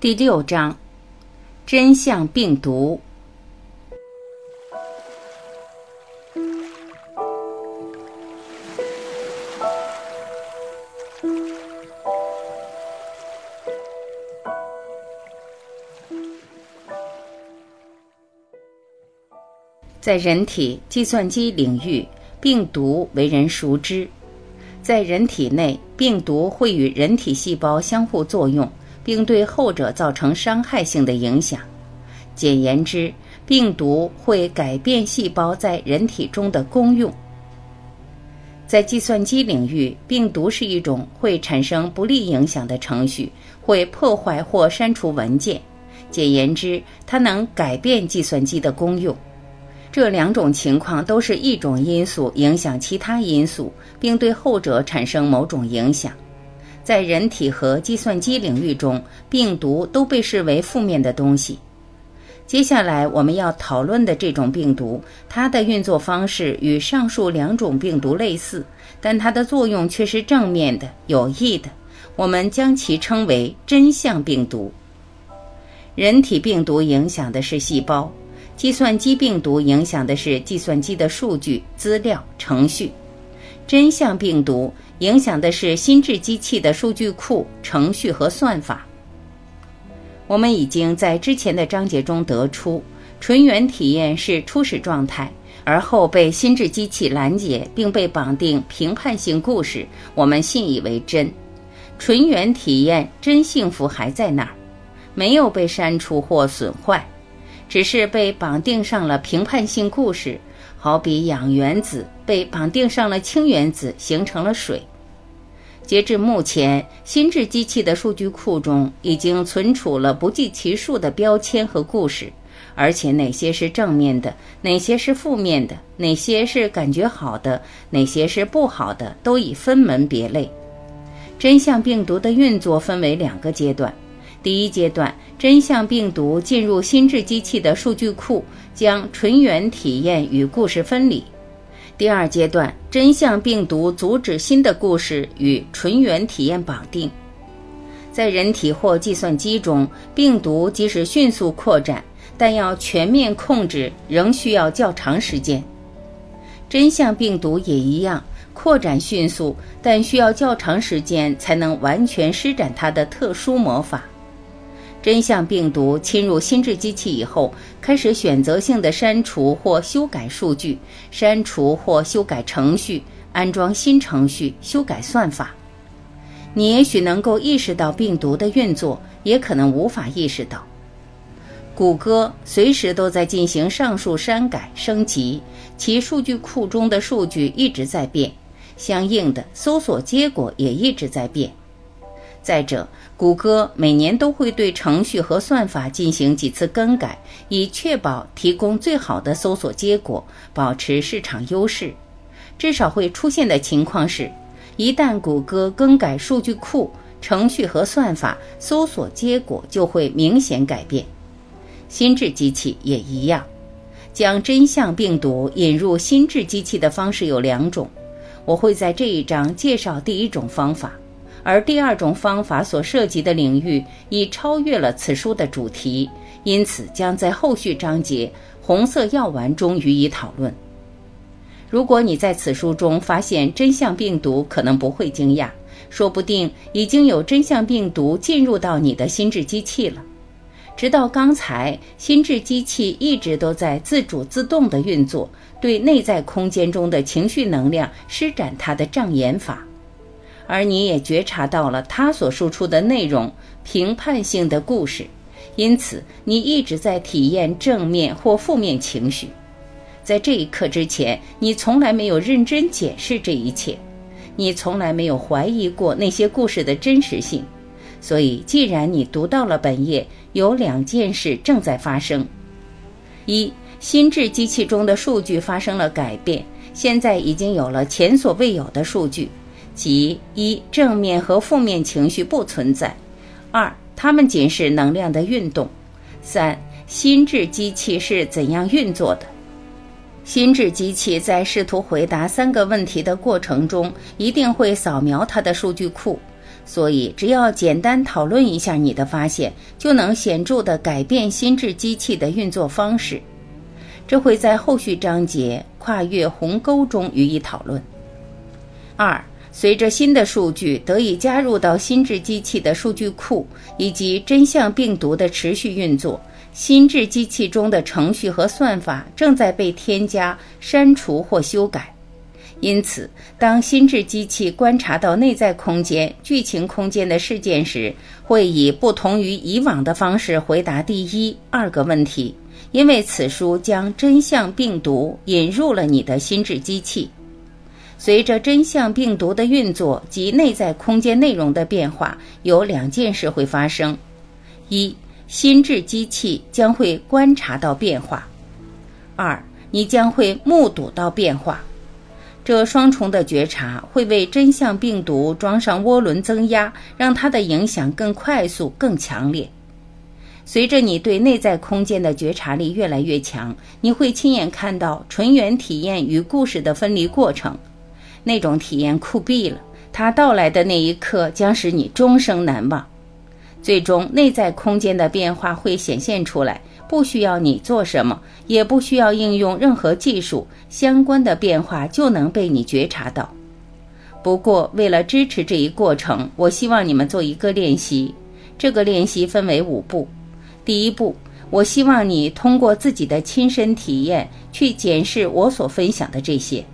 第六章，真相病毒。在人体计算机领域，病毒为人熟知。在人体内，病毒会与人体细胞相互作用。并对后者造成伤害性的影响。简言之，病毒会改变细胞在人体中的功用。在计算机领域，病毒是一种会产生不利影响的程序，会破坏或删除文件。简言之，它能改变计算机的功用。这两种情况都是一种因素影响其他因素，并对后者产生某种影响。在人体和计算机领域中，病毒都被视为负面的东西。接下来我们要讨论的这种病毒，它的运作方式与上述两种病毒类似，但它的作用却是正面的、有益的。我们将其称为真相病毒。人体病毒影响的是细胞，计算机病毒影响的是计算机的数据、资料、程序。真相病毒影响的是心智机器的数据库、程序和算法。我们已经在之前的章节中得出，纯元体验是初始状态，而后被心智机器拦截，并被绑定评判性故事，我们信以为真。纯元体验真幸福还在那儿，没有被删除或损坏，只是被绑定上了评判性故事。好比氧原子被绑定上了氢原子，形成了水。截至目前，心智机器的数据库中已经存储了不计其数的标签和故事，而且哪些是正面的，哪些是负面的，哪些是感觉好的，哪些是不好的，都已分门别类。真相病毒的运作分为两个阶段。第一阶段，真相病毒进入心智机器的数据库，将纯元体验与故事分离。第二阶段，真相病毒阻止新的故事与纯元体验绑定。在人体或计算机中，病毒即使迅速扩展，但要全面控制仍需要较长时间。真相病毒也一样，扩展迅速，但需要较长时间才能完全施展它的特殊魔法。真相病毒侵入心智机器以后，开始选择性的删除或修改数据，删除或修改程序，安装新程序，修改算法。你也许能够意识到病毒的运作，也可能无法意识到。谷歌随时都在进行上述删改升级，其数据库中的数据一直在变，相应的搜索结果也一直在变。再者，谷歌每年都会对程序和算法进行几次更改，以确保提供最好的搜索结果，保持市场优势。至少会出现的情况是，一旦谷歌更改数据库、程序和算法，搜索结果就会明显改变。心智机器也一样。将真相病毒引入心智机器的方式有两种，我会在这一章介绍第一种方法。而第二种方法所涉及的领域已超越了此书的主题，因此将在后续章节《红色药丸》中予以讨论。如果你在此书中发现真相病毒，可能不会惊讶，说不定已经有真相病毒进入到你的心智机器了。直到刚才，心智机器一直都在自主自动地运作，对内在空间中的情绪能量施展它的障眼法。而你也觉察到了他所输出的内容评判性的故事，因此你一直在体验正面或负面情绪。在这一刻之前，你从来没有认真检视这一切，你从来没有怀疑过那些故事的真实性。所以，既然你读到了本页，有两件事正在发生：一，心智机器中的数据发生了改变，现在已经有了前所未有的数据。即一正面和负面情绪不存在，二它们仅是能量的运动，三心智机器是怎样运作的？心智机器在试图回答三个问题的过程中，一定会扫描它的数据库，所以，只要简单讨论一下你的发现，就能显著地改变心智机器的运作方式。这会在后续章节“跨越鸿沟”中予以讨论。二，随着新的数据得以加入到心智机器的数据库，以及真相病毒的持续运作，心智机器中的程序和算法正在被添加、删除或修改。因此，当心智机器观察到内在空间、剧情空间的事件时，会以不同于以往的方式回答第一、二个问题，因为此书将真相病毒引入了你的心智机器。随着真相病毒的运作及内在空间内容的变化，有两件事会发生：一，心智机器将会观察到变化；二，你将会目睹到变化。这双重的觉察会为真相病毒装上涡轮增压，让它的影响更快速、更强烈。随着你对内在空间的觉察力越来越强，你会亲眼看到纯元体验与故事的分离过程。那种体验酷毙了，它到来的那一刻将使你终生难忘。最终，内在空间的变化会显现出来。不需要你做什么，也不需要应用任何技术，相关的变化就能被你觉察到。不过，为了支持这一过程，我希望你们做一个练习。这个练习分为五步。第一步，我希望你通过自己的亲身体验去检视我所分享的这些。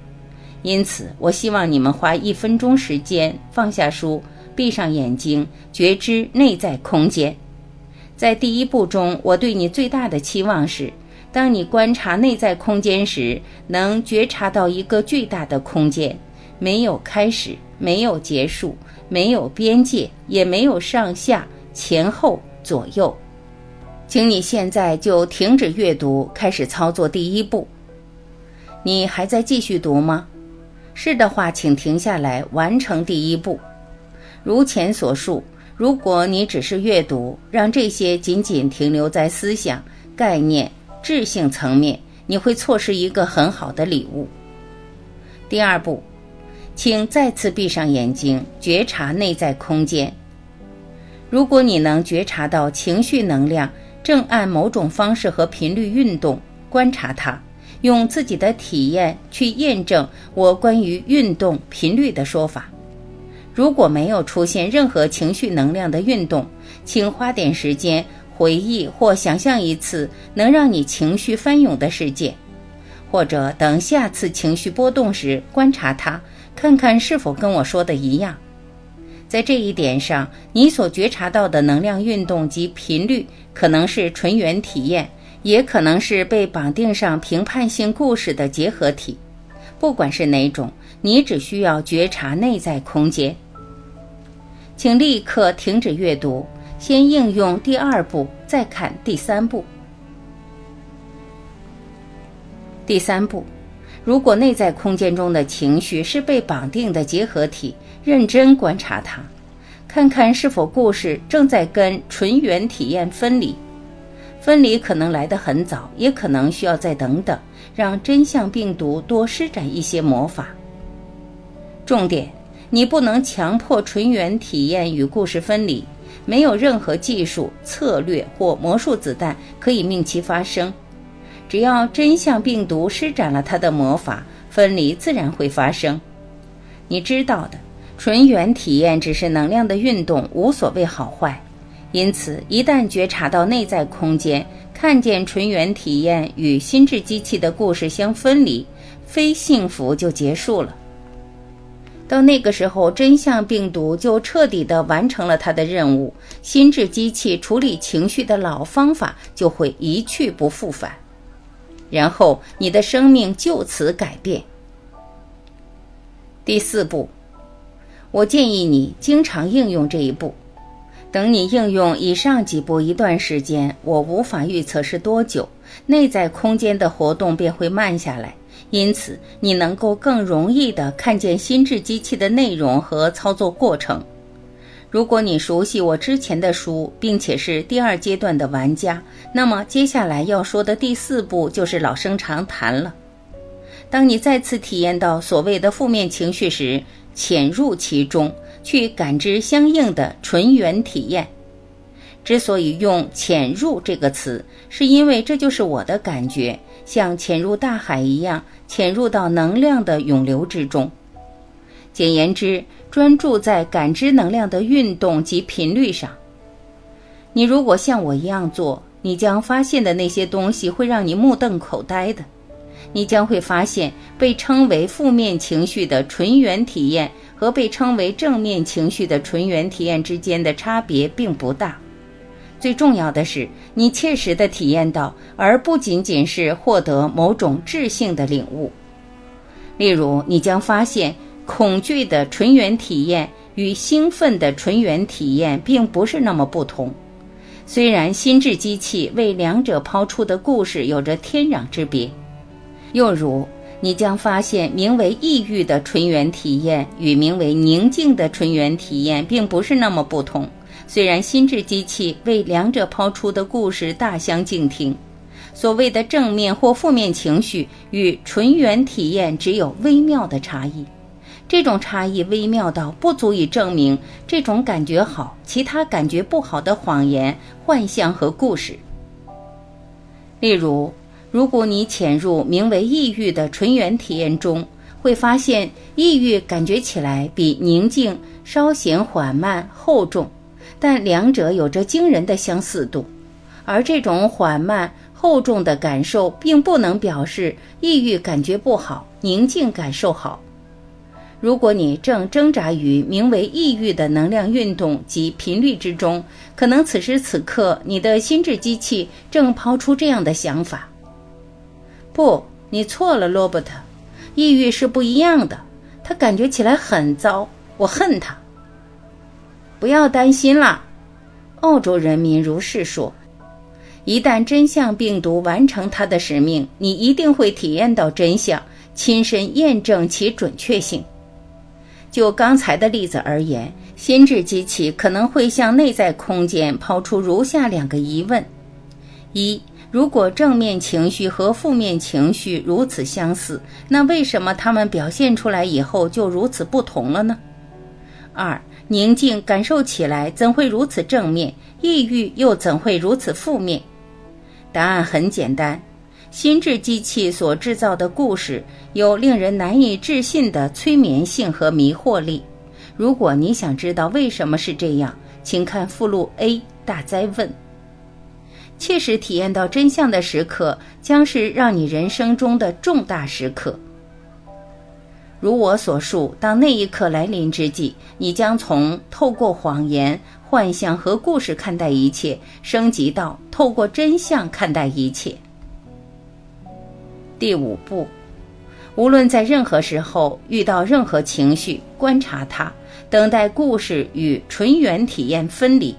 因此，我希望你们花一分钟时间，放下书，闭上眼睛，觉知内在空间。在第一步中，我对你最大的期望是：当你观察内在空间时，能觉察到一个巨大的空间，没有开始，没有结束，没有边界，也没有上下、前后、左右。请你现在就停止阅读，开始操作第一步。你还在继续读吗？是的话，请停下来完成第一步。如前所述。如果你只是阅读，让这些仅仅停留在思想、概念、智性层面，你会错失一个很好的礼物。第二步，请再次闭上眼睛，觉察内在空间。如果你能觉察到情绪能量正按某种方式和频率运动，观察它，用自己的体验去验证我关于运动频率的说法。如果没有出现任何情绪能量的运动，请花点时间回忆或想象一次能让你情绪翻涌的事件，或者等下次情绪波动时观察它，看看是否跟我说的一样。在这一点上，你所觉察到的能量运动及频率可能是纯元体验，也可能是被绑定上评判性故事的结合体。不管是哪种，你只需要觉察内在空间。请立刻停止阅读，先应用第二步，再看第三步。第三步，如果内在空间中的情绪是被绑定的结合体，认真观察它，看看是否故事正在跟纯元体验分离。分离可能来得很早，也可能需要再等等，让真相病毒多施展一些魔法。重点。你不能强迫纯元体验与故事分离，没有任何技术、策略或魔术子弹可以命其发生。只要真相病毒施展了它的魔法，分离自然会发生。你知道的，纯元体验只是能量的运动，无所谓好坏。因此，一旦觉察到内在空间，看见纯元体验与心智机器的故事相分离，非幸福就结束了。到那个时候，真相病毒就彻底的完成了它的任务，心智机器处理情绪的老方法就会一去不复返，然后你的生命就此改变。第四步，我建议你经常应用这一步。等你应用以上几步一段时间，我无法预测是多久，内在空间的活动便会慢下来。因此，你能够更容易地看见心智机器的内容和操作过程。如果你熟悉我之前的书，并且是第二阶段的玩家，那么接下来要说的第四步就是老生常谈了。当你再次体验到所谓的负面情绪时，潜入其中，去感知相应的纯元体验。之所以用“潜入”这个词，是因为这就是我的感觉，像潜入大海一样，潜入到能量的涌流之中。简言之，专注在感知能量的运动及频率上。你如果像我一样做，你将发现的那些东西会让你目瞪口呆的。你将会发现，被称为负面情绪的纯元体验和被称为正面情绪的纯元体验之间的差别并不大。最重要的是，你切实的体验到，而不仅仅是获得某种质性的领悟。例如，你将发现，恐惧的纯元体验与兴奋的纯元体验并不是那么不同。虽然心智机器为两者抛出的故事有着天壤之别。又如，你将发现，名为抑郁的纯元体验与名为宁静的纯元体验并不是那么不同。虽然心智机器为两者抛出的故事大相径庭，所谓的正面或负面情绪与纯元体验只有微妙的差异。这种差异微妙到不足以证明这种感觉好，其他感觉不好的谎言、幻象和故事。例如。如果你潜入名为抑郁的纯元体验中，会发现抑郁感觉起来比宁静稍显缓慢厚重，但两者有着惊人的相似度。而这种缓慢厚重的感受，并不能表示抑郁感觉不好，宁静感受好。如果你正挣扎于名为抑郁的能量运动及频率之中，可能此时此刻你的心智机器正抛出这样的想法。不，你错了，罗伯特。抑郁是不一样的，他感觉起来很糟，我恨他。不要担心啦，澳洲人民如是说。一旦真相病毒完成它的使命，你一定会体验到真相，亲身验证其准确性。就刚才的例子而言，心智机器可能会向内在空间抛出如下两个疑问：一。如果正面情绪和负面情绪如此相似，那为什么它们表现出来以后就如此不同了呢？二，宁静感受起来怎会如此正面，抑郁又怎会如此负面？答案很简单，心智机器所制造的故事有令人难以置信的催眠性和迷惑力。如果你想知道为什么是这样，请看附录 A 大灾问。切实体验到真相的时刻，将是让你人生中的重大时刻。如我所述，当那一刻来临之际，你将从透过谎言、幻象和故事看待一切，升级到透过真相看待一切。第五步，无论在任何时候遇到任何情绪，观察它，等待故事与纯元体验分离。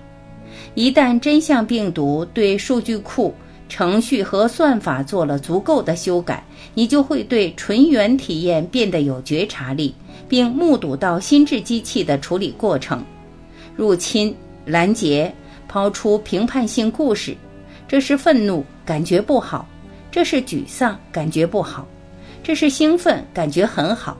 一旦真相病毒对数据库、程序和算法做了足够的修改，你就会对纯元体验变得有觉察力，并目睹到心智机器的处理过程：入侵、拦截、抛出评判性故事。这是愤怒，感觉不好；这是沮丧，感觉不好；这是兴奋，感觉很好。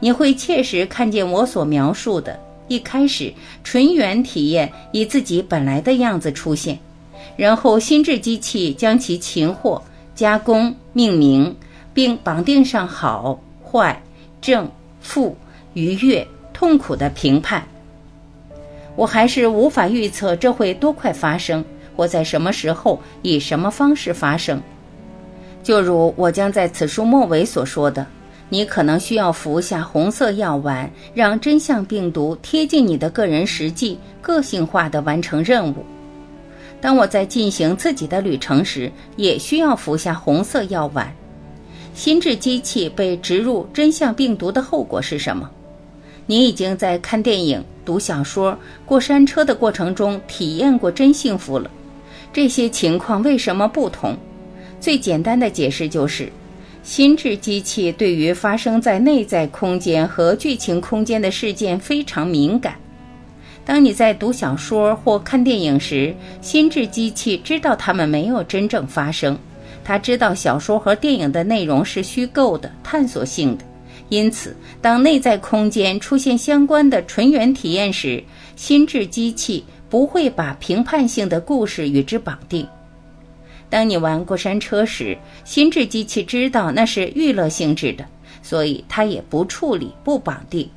你会切实看见我所描述的。一开始，纯元体验以自己本来的样子出现，然后心智机器将其擒获、加工、命名，并绑定上好坏、正负、愉悦、痛苦的评判。我还是无法预测这会多快发生，或在什么时候以什么方式发生。就如我将在此书末尾所说的。你可能需要服下红色药丸，让真相病毒贴近你的个人实际，个性化的完成任务。当我在进行自己的旅程时，也需要服下红色药丸。心智机器被植入真相病毒的后果是什么？你已经在看电影、读小说、过山车的过程中体验过真幸福了。这些情况为什么不同？最简单的解释就是。心智机器对于发生在内在空间和剧情空间的事件非常敏感。当你在读小说或看电影时，心智机器知道它们没有真正发生，他知道小说和电影的内容是虚构的、探索性的，因此，当内在空间出现相关的纯元体验时，心智机器不会把评判性的故事与之绑定。当你玩过山车时，心智机器知道那是娱乐性质的，所以它也不处理、不绑定。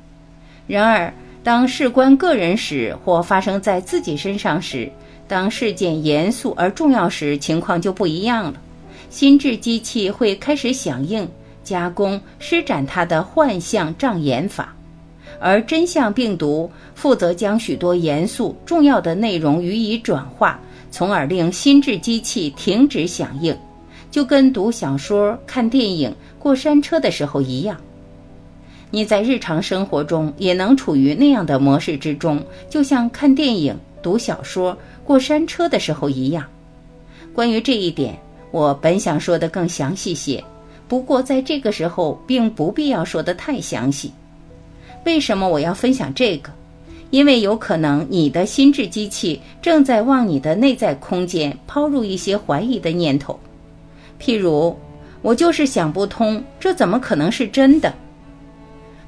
然而，当事关个人时或发生在自己身上时，当事件严肃而重要时，情况就不一样了。心智机器会开始响应、加工、施展它的幻象障眼法，而真相病毒负责将许多严肃重要的内容予以转化。从而令心智机器停止响应，就跟读小说、看电影、过山车的时候一样。你在日常生活中也能处于那样的模式之中，就像看电影、读小说、过山车的时候一样。关于这一点，我本想说的更详细些，不过在这个时候并不必要说的太详细。为什么我要分享这个？因为有可能你的心智机器正在往你的内在空间抛入一些怀疑的念头，譬如“我就是想不通，这怎么可能是真的？”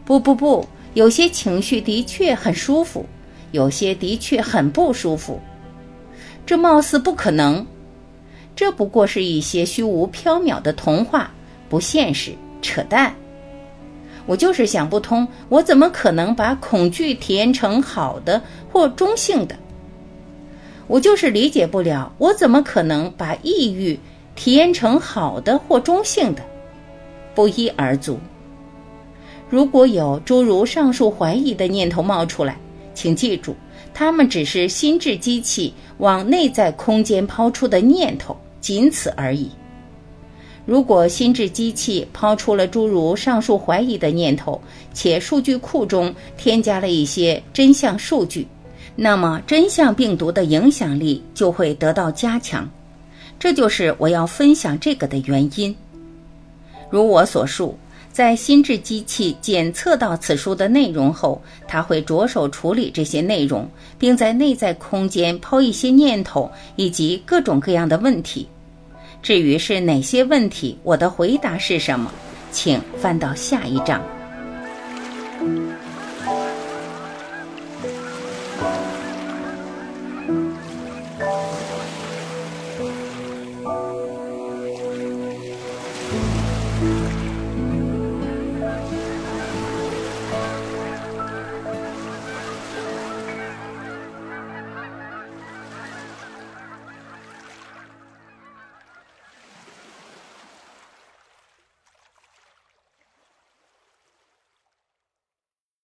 不不不，有些情绪的确很舒服，有些的确很不舒服。这貌似不可能，这不过是一些虚无缥缈的童话，不现实，扯淡。我就是想不通，我怎么可能把恐惧体验成好的或中性的？我就是理解不了，我怎么可能把抑郁体验成好的或中性的？不一而足。如果有诸如上述怀疑的念头冒出来，请记住，它们只是心智机器往内在空间抛出的念头，仅此而已。如果心智机器抛出了诸如上述怀疑的念头，且数据库中添加了一些真相数据，那么真相病毒的影响力就会得到加强。这就是我要分享这个的原因。如我所述，在心智机器检测到此书的内容后，它会着手处理这些内容，并在内在空间抛一些念头以及各种各样的问题。至于是哪些问题，我的回答是什么，请翻到下一章。